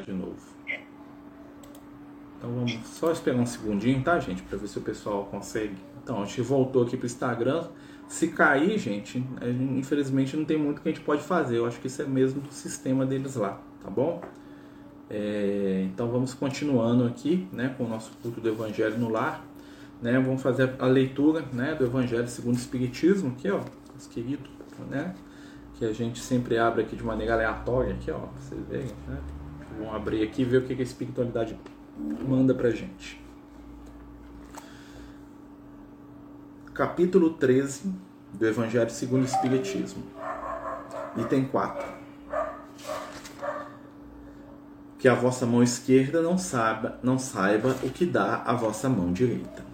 De novo. Então vamos só esperar um segundinho, tá, gente? Para ver se o pessoal consegue. Então, a gente voltou aqui pro Instagram. Se cair, gente, infelizmente não tem muito que a gente pode fazer. Eu acho que isso é mesmo do sistema deles lá, tá bom? É, então vamos continuando aqui, né, com o nosso culto do Evangelho no lar. Né, vamos fazer a leitura, né, do Evangelho segundo o Espiritismo, aqui, ó, os queridos, né, que a gente sempre abre aqui de maneira aleatória, aqui, ó, pra vocês verem, né. Vamos abrir aqui e ver o que a espiritualidade manda pra gente. Capítulo 13 do Evangelho segundo o Espiritismo. Item 4. Que a vossa mão esquerda não saiba, não saiba o que dá a vossa mão direita.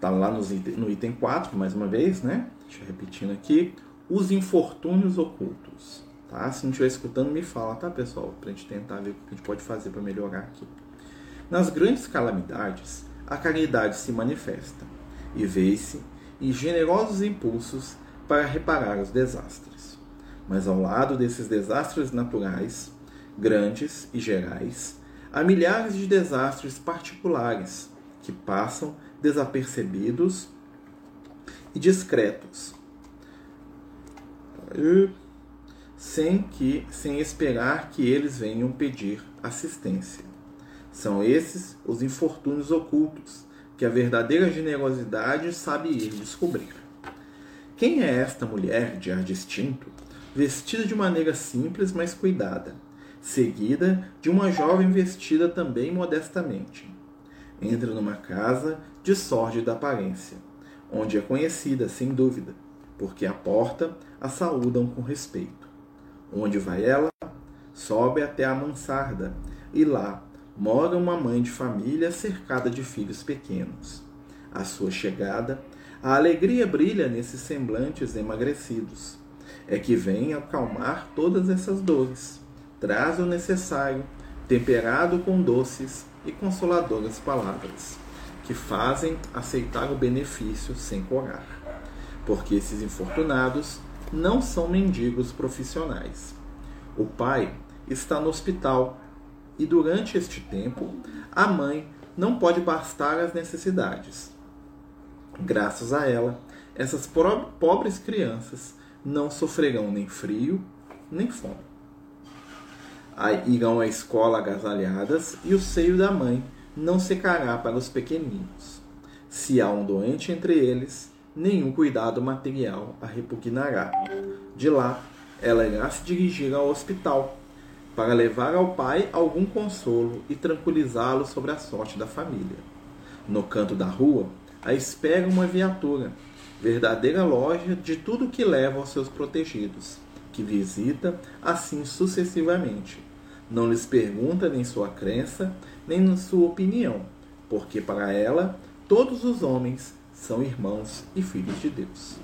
Tá lá no item 4, mais uma vez, né? Deixa eu repetindo aqui. Os infortúnios ocultos. Tá? Se não estiver escutando, me fala, tá, pessoal? Para a gente tentar ver o que a gente pode fazer para melhorar aqui. Nas grandes calamidades, a caridade se manifesta e vê-se em generosos impulsos para reparar os desastres. Mas ao lado desses desastres naturais, grandes e gerais, há milhares de desastres particulares que passam desapercebidos e discretos sem que sem esperar que eles venham pedir assistência. São esses os infortúnios ocultos que a verdadeira generosidade sabe ir descobrir. Quem é esta mulher de ar distinto, vestida de maneira simples, mas cuidada, seguida de uma jovem vestida também modestamente? Entra numa casa de sórdida aparência, onde é conhecida, sem dúvida, porque à porta a saúdam com respeito. Onde vai ela? Sobe até a mansarda, e lá mora uma mãe de família cercada de filhos pequenos. À sua chegada, a alegria brilha nesses semblantes emagrecidos. É que vem acalmar todas essas dores. Traz o necessário, temperado com doces e consoladoras palavras, que fazem aceitar o benefício sem corar. Porque esses infortunados não são mendigos profissionais. O pai está no hospital e durante este tempo a mãe não pode bastar as necessidades. Graças a ela, essas pobres crianças não sofrerão nem frio nem fome. Irão à escola agasalhadas e o seio da mãe não secará para os pequeninos. Se há um doente entre eles, nenhum cuidado material a repugnará. De lá, ela irá se dirigir ao hospital para levar ao pai algum consolo e tranquilizá-lo sobre a sorte da família. No canto da rua, a espera uma viatura, verdadeira loja de tudo que leva aos seus protegidos, que visita assim sucessivamente. Não lhes pergunta nem sua crença, nem sua opinião, porque para ela todos os homens são irmãos e filhos de Deus.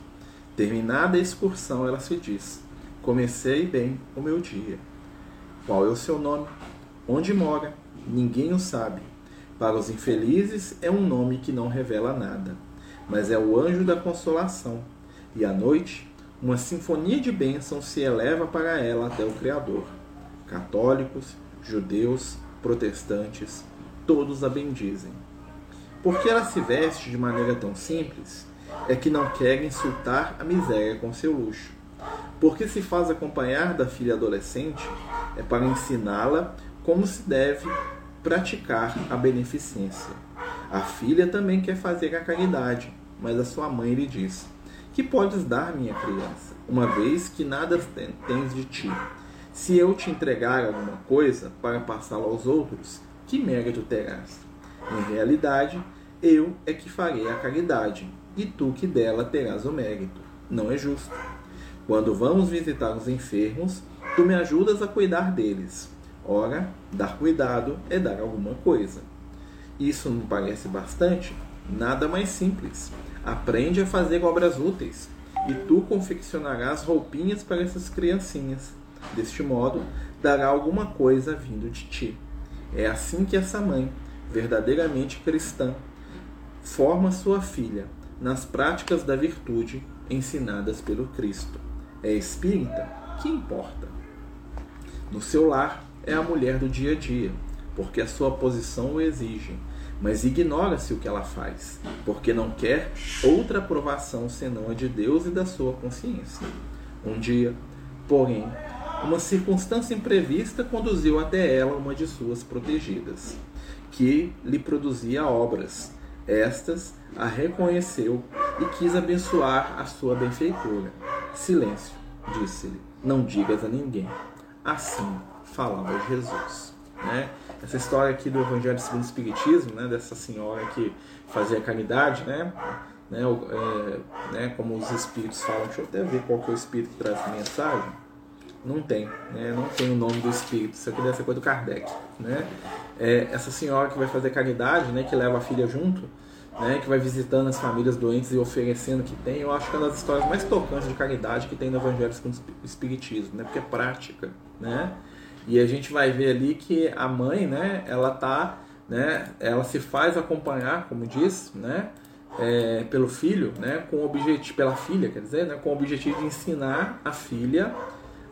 Terminada a excursão, ela se diz: Comecei bem o meu dia. Qual é o seu nome? Onde mora? Ninguém o sabe. Para os infelizes é um nome que não revela nada, mas é o anjo da consolação. E à noite, uma sinfonia de bênçãos se eleva para ela até o Criador. Católicos, judeus, protestantes, todos a bendizem. Porque ela se veste de maneira tão simples, é que não quer insultar a miséria com seu luxo. Porque se faz acompanhar da filha adolescente, é para ensiná-la como se deve praticar a beneficência. A filha também quer fazer a caridade, mas a sua mãe lhe diz: Que podes dar, minha criança, uma vez que nada tens de ti? Se eu te entregar alguma coisa para passá-la aos outros, que mérito terás? Em realidade, eu é que farei a caridade, e tu que dela terás o mérito. Não é justo. Quando vamos visitar os enfermos, tu me ajudas a cuidar deles. Ora, dar cuidado é dar alguma coisa. Isso não parece bastante? Nada mais simples. Aprende a fazer obras úteis, e tu confeccionarás roupinhas para essas criancinhas. Deste modo, dará alguma coisa vindo de ti. É assim que essa mãe, verdadeiramente cristã, forma sua filha nas práticas da virtude ensinadas pelo Cristo. É espírita? Que importa? No seu lar, é a mulher do dia a dia, porque a sua posição o exige, mas ignora-se o que ela faz, porque não quer outra aprovação senão a de Deus e da sua consciência. Um dia, porém, uma circunstância imprevista conduziu até ela uma de suas protegidas, que lhe produzia obras. Estas a reconheceu e quis abençoar a sua benfeitora. Silêncio, disse-lhe, não digas a ninguém. Assim falava Jesus. Né? Essa história aqui do Evangelho segundo o Espiritismo, né? dessa senhora que fazia caridade, né? Né? É, né? como os espíritos falam, deixa eu até ver qual que é o espírito que traz essa mensagem. Não tem, né? não tem o nome do espírito, isso aqui deve ser coisa do Kardec. Né? É, essa senhora que vai fazer caridade, né? que leva a filha junto, né, que vai visitando as famílias doentes e oferecendo o que tem, eu acho que é uma das histórias mais tocantes de caridade que tem no Evangelho segundo o Espiritismo, né, porque é prática, né, e a gente vai ver ali que a mãe, né, ela tá, né, ela se faz acompanhar, como diz, né, é, pelo filho, né, com objetivo, pela filha, quer dizer, né, com o objetivo de ensinar a filha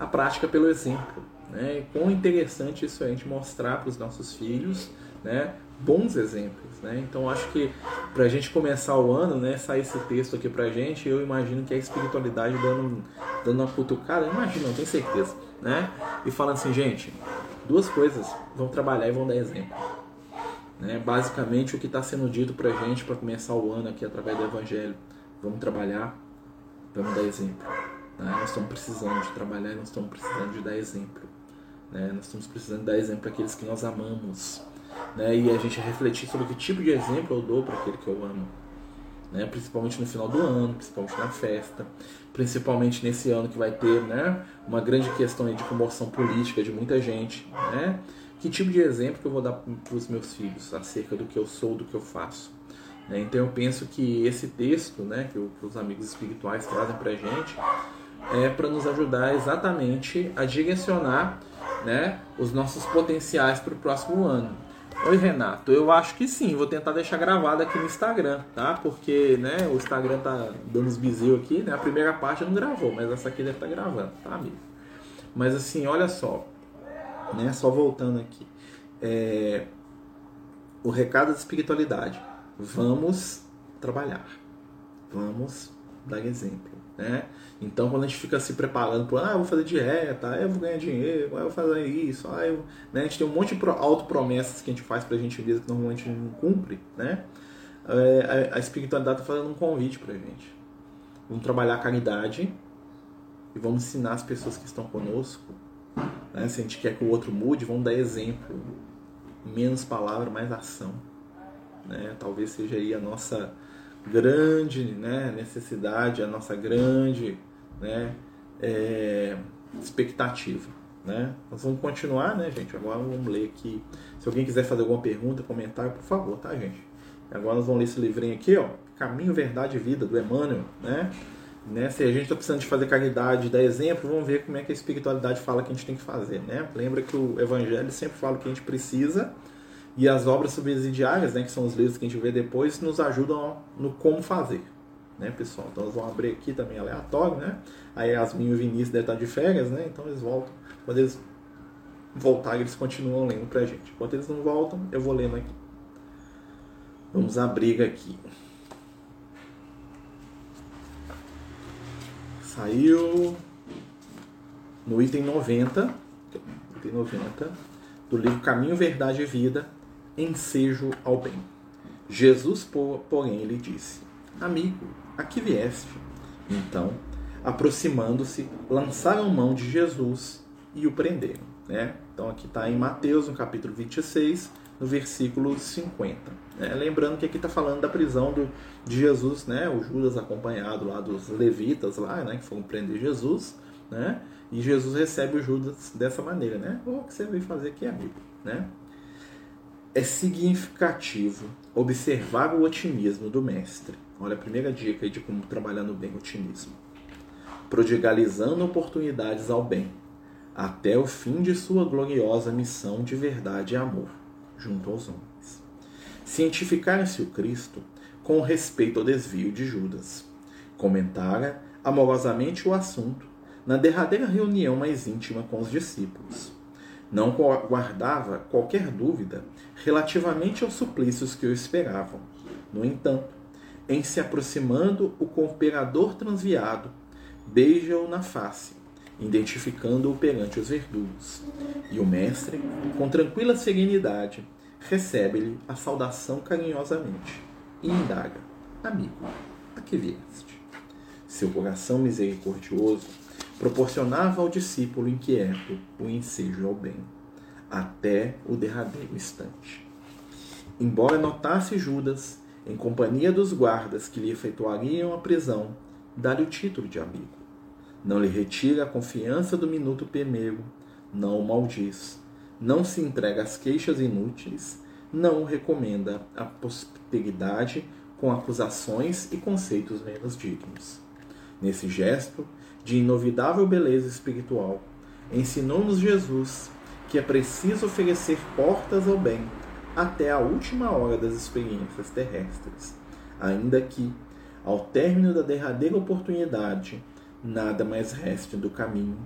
a prática pelo exemplo, né, e quão interessante isso é a gente mostrar para os nossos filhos, né, bons exemplos, né? Então acho que para a gente começar o ano, né, sair esse texto aqui para a gente, eu imagino que a espiritualidade dando, dando uma cutucada, imagino, não tenho certeza, né? E falando assim, gente, duas coisas, vão trabalhar e vão dar exemplo. Né? Basicamente o que está sendo dito para a gente para começar o ano aqui através do Evangelho, vamos trabalhar, vamos dar exemplo. Né? Nós estamos precisando de trabalhar, nós estamos precisando de dar exemplo. Né? Nós estamos precisando de dar exemplo para aqueles que nós amamos né? E a gente refletir sobre que tipo de exemplo eu dou para aquele que eu amo. Né? Principalmente no final do ano, principalmente na festa, principalmente nesse ano que vai ter né, uma grande questão de comoção política de muita gente. Né? Que tipo de exemplo que eu vou dar para os meus filhos acerca do que eu sou, do que eu faço? Né? Então eu penso que esse texto né, que os amigos espirituais trazem para a gente é para nos ajudar exatamente a direcionar né, os nossos potenciais para o próximo ano. Oi, Renato. Eu acho que sim. Vou tentar deixar gravado aqui no Instagram, tá? Porque, né, o Instagram tá dando uns bizil aqui, né? A primeira parte não gravou, mas essa aqui deve estar tá gravando, tá, amigo? Mas assim, olha só, né? Só voltando aqui. É... O recado da espiritualidade. Vamos trabalhar. Vamos dar exemplo, né? Então, quando a gente fica se preparando para, ah, eu vou fazer dieta, ah, eu vou ganhar dinheiro, ah, eu vou fazer isso, ah, eu... Né? a gente tem um monte de autopromessas que a gente faz para a gente mesmo que normalmente não cumpre, né? É, a, a espiritualidade está fazendo um convite para a gente. Vamos trabalhar a caridade e vamos ensinar as pessoas que estão conosco. Né? Se a gente quer que o outro mude, vamos dar exemplo. Menos palavra, mais ação. Né? Talvez seja aí a nossa grande né, necessidade, a nossa grande né, é, expectativa. Né? Nós vamos continuar, né, gente? Agora vamos ler aqui. Se alguém quiser fazer alguma pergunta, comentário, por favor, tá, gente? Agora nós vamos ler esse livrinho aqui, ó. Caminho, Verdade e Vida, do Emmanuel, né? né? Se a gente está precisando de fazer caridade, dar exemplo, vamos ver como é que a espiritualidade fala que a gente tem que fazer, né? Lembra que o Evangelho sempre fala que a gente precisa e as obras subsidiárias, né, que são os livros que a gente vê depois, nos ajudam no como fazer né, pessoal? Então eles vão abrir aqui também aleatório, né? Aí Yasmin e o Vinícius devem estar de férias, né? Então eles voltam. Quando eles voltarem, eles continuam lendo pra gente. Enquanto eles não voltam, eu vou lendo aqui. Vamos abrir aqui. Saiu no item 90, item 90 do livro Caminho, Verdade e Vida, Ensejo ao Bem. Jesus, porém, lhe disse: Amigo, aqui vieste. Então, aproximando-se, lançaram mão de Jesus e o prenderam. Né? Então, aqui está em Mateus, no capítulo 26, no versículo 50. Né? Lembrando que aqui está falando da prisão do, de Jesus, né? o Judas acompanhado lá dos levitas, lá, né? que foram prender Jesus. Né? E Jesus recebe o Judas dessa maneira. Né? O que você veio fazer aqui, amigo? Né? É significativo observar o otimismo do mestre Olha a primeira dica de como trabalhar no bem, otimismo. Prodigalizando oportunidades ao bem, até o fim de sua gloriosa missão de verdade e amor, junto aos homens. Cientificar-se o Cristo com respeito ao desvio de Judas. Comentara amorosamente o assunto na derradeira reunião mais íntima com os discípulos. Não guardava qualquer dúvida relativamente aos suplícios que o esperavam. No entanto, em se aproximando, o cooperador transviado beija-o na face, identificando-o perante os verdugos. E o mestre, com tranquila serenidade, recebe-lhe a saudação carinhosamente e indaga: Amigo, a que vieste? Seu coração misericordioso proporcionava ao discípulo inquieto o ensejo ao bem, até o derradeiro instante. Embora notasse Judas, em companhia dos guardas que lhe efetuariam a prisão, dá-lhe o título de amigo. Não lhe retira a confiança do minuto primeiro, não o maldiz, não se entrega às queixas inúteis, não o recomenda a posteridade com acusações e conceitos menos dignos. Nesse gesto, de inovidável beleza espiritual, ensinou-nos Jesus que é preciso oferecer portas ao bem até a última hora das experiências terrestres, ainda que, ao término da derradeira oportunidade, nada mais reste do caminho,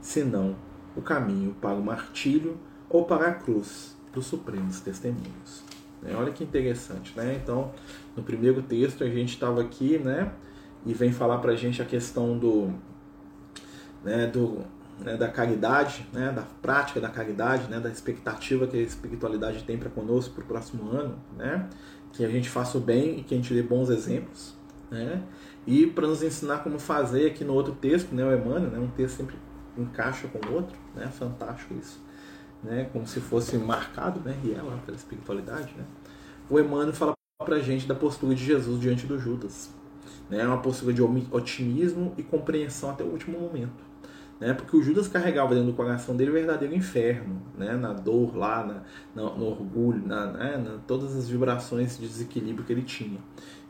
senão o caminho para o martírio ou para a cruz dos supremos testemunhos. Né? Olha que interessante, né? Então, no primeiro texto a gente estava aqui, né? E vem falar para a gente a questão do, né, do né, da caridade, né, da prática da caridade, né, da expectativa que a espiritualidade tem para conosco para o próximo ano, né, que a gente faça o bem e que a gente dê bons exemplos, né, e para nos ensinar como fazer aqui no outro texto, né, o Emmanuel, né, um texto sempre encaixa com o outro, né, fantástico isso, né, como se fosse marcado, né, e é pela espiritualidade, né, o Emmanuel fala para a gente da postura de Jesus diante do Judas, né, uma postura de otimismo e compreensão até o último momento né? Porque o Judas carregava dentro do coração dele o verdadeiro inferno, né? Na dor lá, na, no, orgulho, na, né? na, todas as vibrações de desequilíbrio que ele tinha.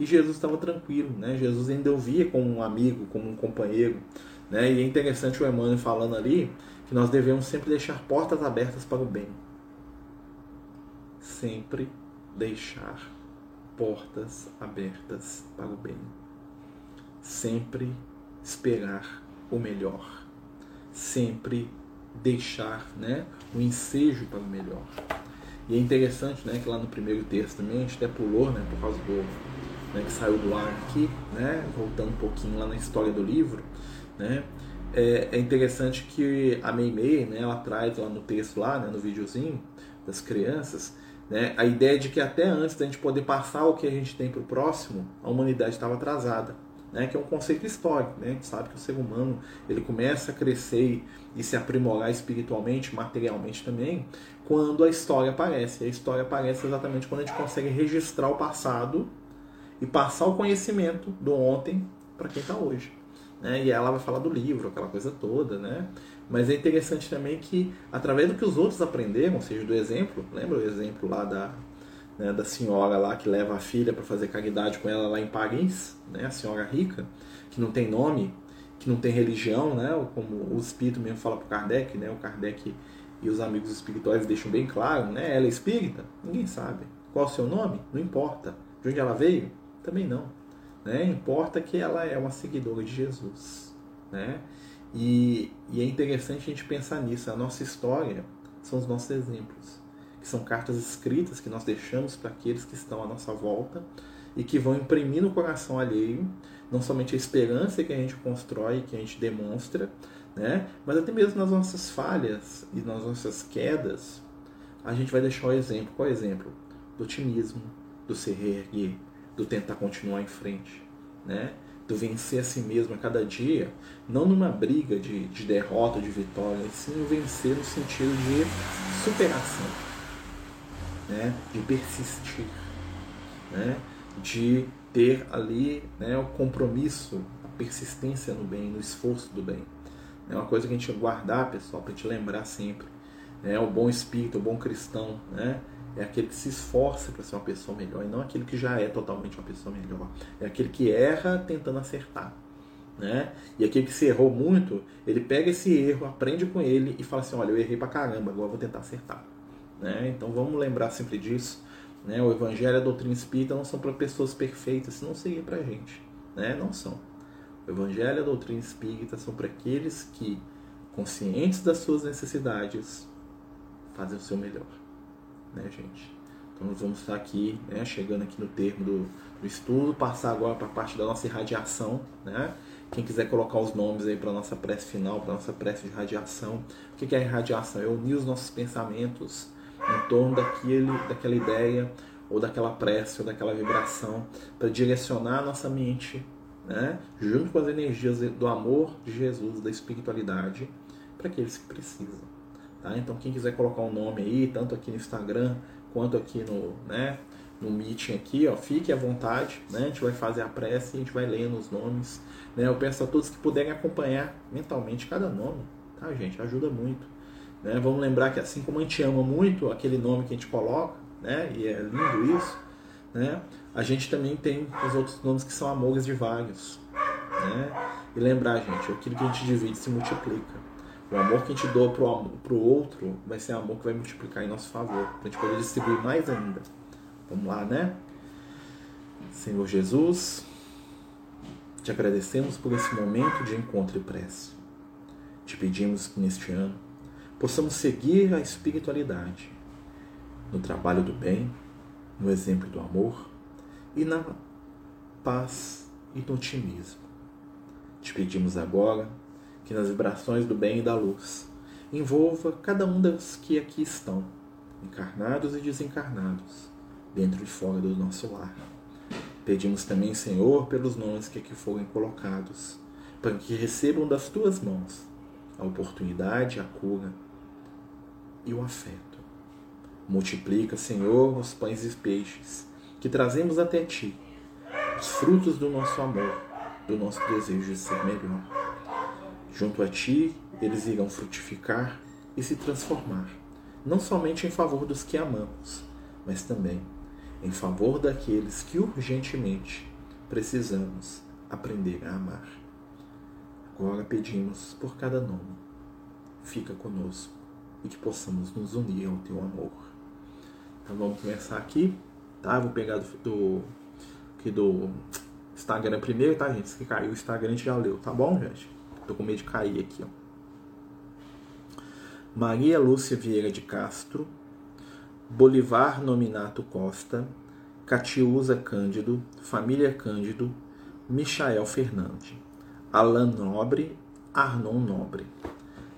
E Jesus estava tranquilo, né? Jesus ainda ouvia como um amigo, como um companheiro, né? E é interessante o Emmanuel falando ali que nós devemos sempre deixar portas abertas para o bem. Sempre deixar portas abertas para o bem. Sempre esperar o melhor sempre deixar né, o ensejo para o melhor. E é interessante né, que lá no primeiro texto também a gente até pulou né, por causa do né, que saiu do ar aqui, né, voltando um pouquinho lá na história do livro, né, é, é interessante que a Meimei, né, ela traz lá no texto lá, né, no videozinho das crianças, né, a ideia de que até antes da gente poder passar o que a gente tem para o próximo, a humanidade estava atrasada né, que é um conceito histórico. Né? A gente sabe que o ser humano ele começa a crescer e se aprimorar espiritualmente, materialmente também, quando a história aparece. A história aparece exatamente quando a gente consegue registrar o passado e passar o conhecimento do ontem para quem está hoje. Né? E ela vai falar do livro, aquela coisa toda, né? Mas é interessante também que, através do que os outros aprenderam, ou seja, do exemplo, lembra o exemplo lá da, né, da senhora lá que leva a filha para fazer caridade com ela lá em Paris, né, a senhora rica, que não tem nome, que não tem religião, né, como o espírito mesmo fala para Kardec, né, o Kardec e os amigos espirituais deixam bem claro, né, ela é espírita? Ninguém sabe. Qual é o seu nome? Não importa. De onde ela veio? Também não. Né? Importa que ela é uma seguidora de Jesus. Né? E, e é interessante a gente pensar nisso. A nossa história são os nossos exemplos que são cartas escritas que nós deixamos para aqueles que estão à nossa volta e que vão imprimir no coração alheio não somente a esperança que a gente constrói, que a gente demonstra, né? mas até mesmo nas nossas falhas e nas nossas quedas, a gente vai deixar o exemplo. Qual é o exemplo? Do otimismo, do se reerguer, do tentar continuar em frente, né? do vencer a si mesmo a cada dia, não numa briga de, de derrota, de vitória, sim vencer no sentido de superação né, de persistir, né, de ter ali né, o compromisso, a persistência no bem, no esforço do bem. É uma coisa que a gente guardar, pessoal, para te lembrar sempre. Né, o bom espírito, o bom cristão, né, é aquele que se esforça para ser uma pessoa melhor e não aquele que já é totalmente uma pessoa melhor. É aquele que erra tentando acertar. Né? E aquele que se errou muito, ele pega esse erro, aprende com ele e fala assim: olha, eu errei pra caramba, agora vou tentar acertar. Né? Então vamos lembrar sempre disso. Né? O Evangelho e a doutrina espírita não são para pessoas perfeitas, não seria para a gente. Né? Não são. O Evangelho e a doutrina espírita são para aqueles que, conscientes das suas necessidades, fazer o seu melhor, né, gente? Então nós vamos estar aqui, né, chegando aqui no termo do, do estudo, passar agora para a parte da nossa irradiação, né? Quem quiser colocar os nomes aí para nossa prece final, para nossa prece de radiação. O que é irradiação? É unir os nossos pensamentos em torno daquele, daquela ideia ou daquela prece ou daquela vibração para direcionar a nossa mente, né, junto com as energias do amor de Jesus, da espiritualidade, para aqueles que precisam. Tá? Então, quem quiser colocar um nome aí, tanto aqui no Instagram quanto aqui no, né, no meeting aqui, ó, fique à vontade, né? A gente vai fazer a prece e a gente vai lendo os nomes, né? Eu peço a todos que puderem acompanhar mentalmente cada nome, tá, gente? Ajuda muito. Né? Vamos lembrar que assim como a gente ama muito aquele nome que a gente coloca, né? E é lindo isso, né? A gente também tem os outros nomes que são amores de vários, né? E lembrar, gente, aquilo que a gente divide se multiplica. O amor que a gente doa pro, pro outro vai ser amor que vai multiplicar em nosso favor, para a gente poder distribuir mais ainda. Vamos lá, né? Senhor Jesus, te agradecemos por esse momento de encontro e prece. Te pedimos que neste ano possamos seguir a espiritualidade no trabalho do bem, no exemplo do amor e na paz e no otimismo. Te pedimos agora que nas vibrações do bem e da luz envolva cada um dos que aqui estão, encarnados e desencarnados, dentro e fora do nosso lar. Pedimos também, Senhor, pelos nomes que aqui foram colocados, para que recebam das tuas mãos a oportunidade, a cura e o afeto. Multiplica, Senhor, os pães e peixes que trazemos até ti, os frutos do nosso amor, do nosso desejo de ser melhor. Junto a ti, eles irão frutificar e se transformar, não somente em favor dos que amamos, mas também em favor daqueles que urgentemente precisamos aprender a amar. Agora pedimos por cada nome. Fica conosco e que possamos nos unir ao teu amor. Então vamos começar aqui, tá? Vou pegar do, do, aqui do Instagram primeiro, tá, gente? Se caiu o Instagram, a gente já leu, tá bom, gente? Tô com medo de cair aqui, ó. Maria Lúcia Vieira de Castro, Bolivar Nominato Costa, Catiusa Cândido, Família Cândido, Michael Fernandes, Alan Nobre, Arnon Nobre.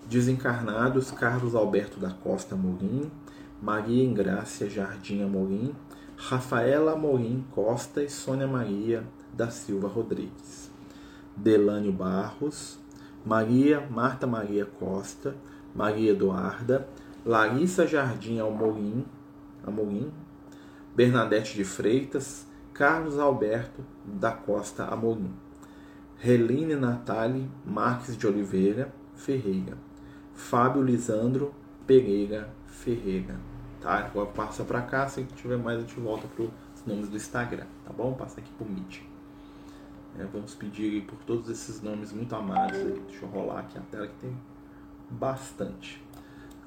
Desencarnados Carlos Alberto da Costa Morim, Maria Ingrácia Jardim Amorim, Rafaela Amorim Costa e Sônia Maria da Silva Rodrigues. Delânio Barros, Maria Marta Maria Costa, Maria Eduarda, Larissa Jardim Amorim, Amorim Bernadette de Freitas, Carlos Alberto da Costa Amorim, Reline Natali Marques de Oliveira Ferreira, Fábio Lisandro Pereira Ferreira. Tá? Agora passa para cá, se tiver mais a gente volta para os nomes do Instagram, tá bom? Passa aqui por Meet. É, vamos pedir por todos esses nomes muito amados aí. Deixa eu rolar aqui a tela que tem bastante.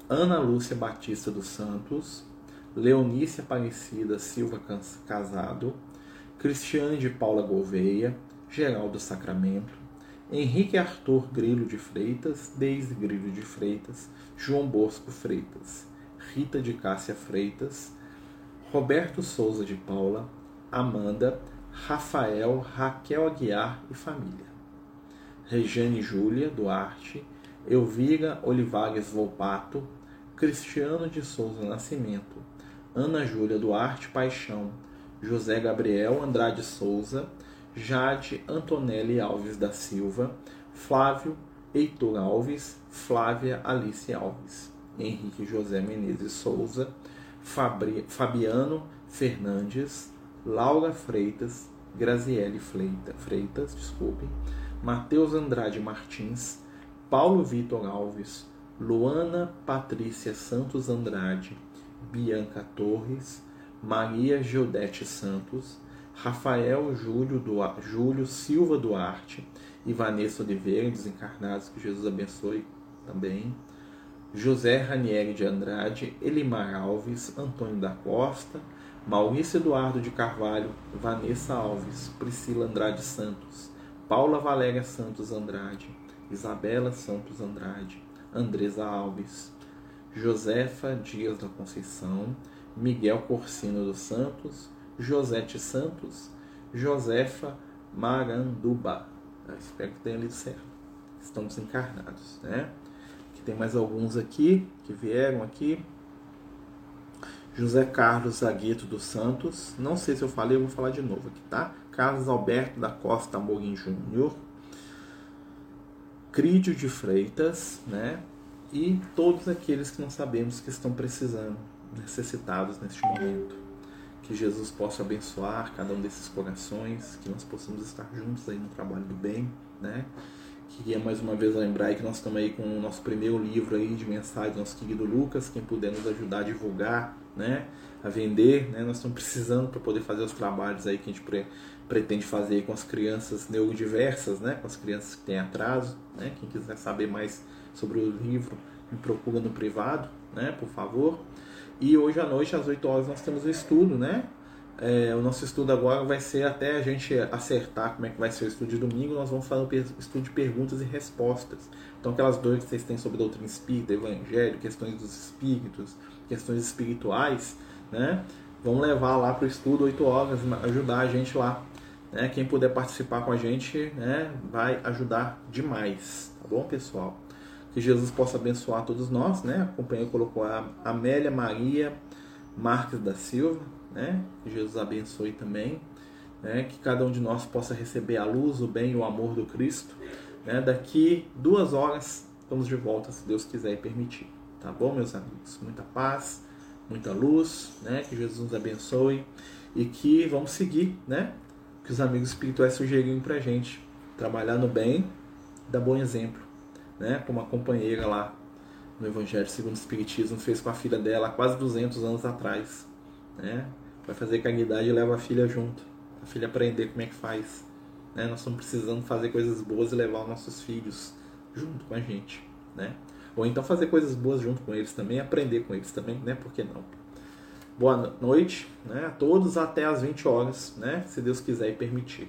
Ana Lúcia Batista dos Santos, Leonícia Aparecida Silva Casado, Cristiane de Paula Gouveia, Geraldo Sacramento, Henrique Arthur Grilo de Freitas, Deise Grilo de Freitas, João Bosco Freitas, Rita de Cássia Freitas, Roberto Souza de Paula, Amanda, Rafael, Raquel Aguiar e família. Regiane Júlia Duarte, Elvira Olivares Volpato, Cristiano de Souza Nascimento, Ana Júlia Duarte Paixão, José Gabriel Andrade Souza, Jade Antonelli Alves da Silva, Flávio Heitor Alves, Flávia Alice Alves, Henrique José Menezes Souza, Fabri, Fabiano Fernandes, Laura Freitas, Graziele Freitas, Freitas desculpe, Matheus Andrade Martins, Paulo Vitor Alves, Luana Patrícia Santos Andrade, Bianca Torres, Maria Gildete Santos, Rafael Júlio, Duarte, Júlio Silva Duarte e Vanessa Oliveira, desencarnados, que Jesus abençoe também. José Ranieri de Andrade, Elimar Alves, Antônio da Costa, Maurício Eduardo de Carvalho, Vanessa Alves, Priscila Andrade Santos, Paula Valéria Santos Andrade, Isabela Santos Andrade, Andresa Alves, Josefa Dias da Conceição, Miguel Corsino dos Santos, Josete Santos, Josefa Maranduba. Eu espero que tenha lido certo. Estão desencarnados, né? Que tem mais alguns aqui que vieram aqui. José Carlos Zagueto dos Santos. Não sei se eu falei, eu vou falar de novo aqui, tá? Carlos Alberto da Costa Morim Júnior. Crídio de Freitas, né? E todos aqueles que não sabemos que estão precisando, necessitados neste momento. Que Jesus possa abençoar cada um desses corações, que nós possamos estar juntos aí no trabalho do bem, né? Queria mais uma vez lembrar que nós estamos aí com o nosso primeiro livro aí de mensagem, nosso querido Lucas, quem puder nos ajudar a divulgar, né, a vender, né, nós estamos precisando para poder fazer os trabalhos aí que a gente pre pretende fazer com as crianças neurodiversas, né, com as crianças que têm atraso, né, quem quiser saber mais sobre o livro, me procura no privado, né, por favor. E hoje à noite, às 8 horas, nós temos o estudo, né, é, o nosso estudo agora vai ser até a gente acertar como é que vai ser o estudo de domingo, nós vamos fazer um estudo de perguntas e respostas. Então, aquelas dores que vocês têm sobre doutrina espírita, evangelho, questões dos espíritos, questões espirituais, né? Vamos levar lá para o estudo 8 horas, ajudar a gente lá. Né? Quem puder participar com a gente né, vai ajudar demais, tá bom, pessoal? Que Jesus possa abençoar todos nós, né? A companhia colocou a Amélia Maria Marques da Silva, né? Que Jesus abençoe também, né? Que cada um de nós possa receber a luz, o bem e o amor do Cristo, né? Daqui duas horas estamos de volta, se Deus quiser e permitir, tá bom, meus amigos? Muita paz, muita luz, né? Que Jesus nos abençoe e que vamos seguir, né? Que os amigos espirituais sugeriram pra gente trabalhar no bem, dar bom exemplo, né? Como a companheira lá no Evangelho segundo o Espiritismo fez com a filha dela há quase 200 anos atrás, né? Vai fazer caridade e leva a filha junto. A filha aprender como é que faz. Né? Nós estamos precisando fazer coisas boas e levar os nossos filhos junto com a gente. Né? Ou então fazer coisas boas junto com eles também, aprender com eles também, né? Por que não? Boa noite né? a todos, até às 20 horas, né? se Deus quiser e permitir.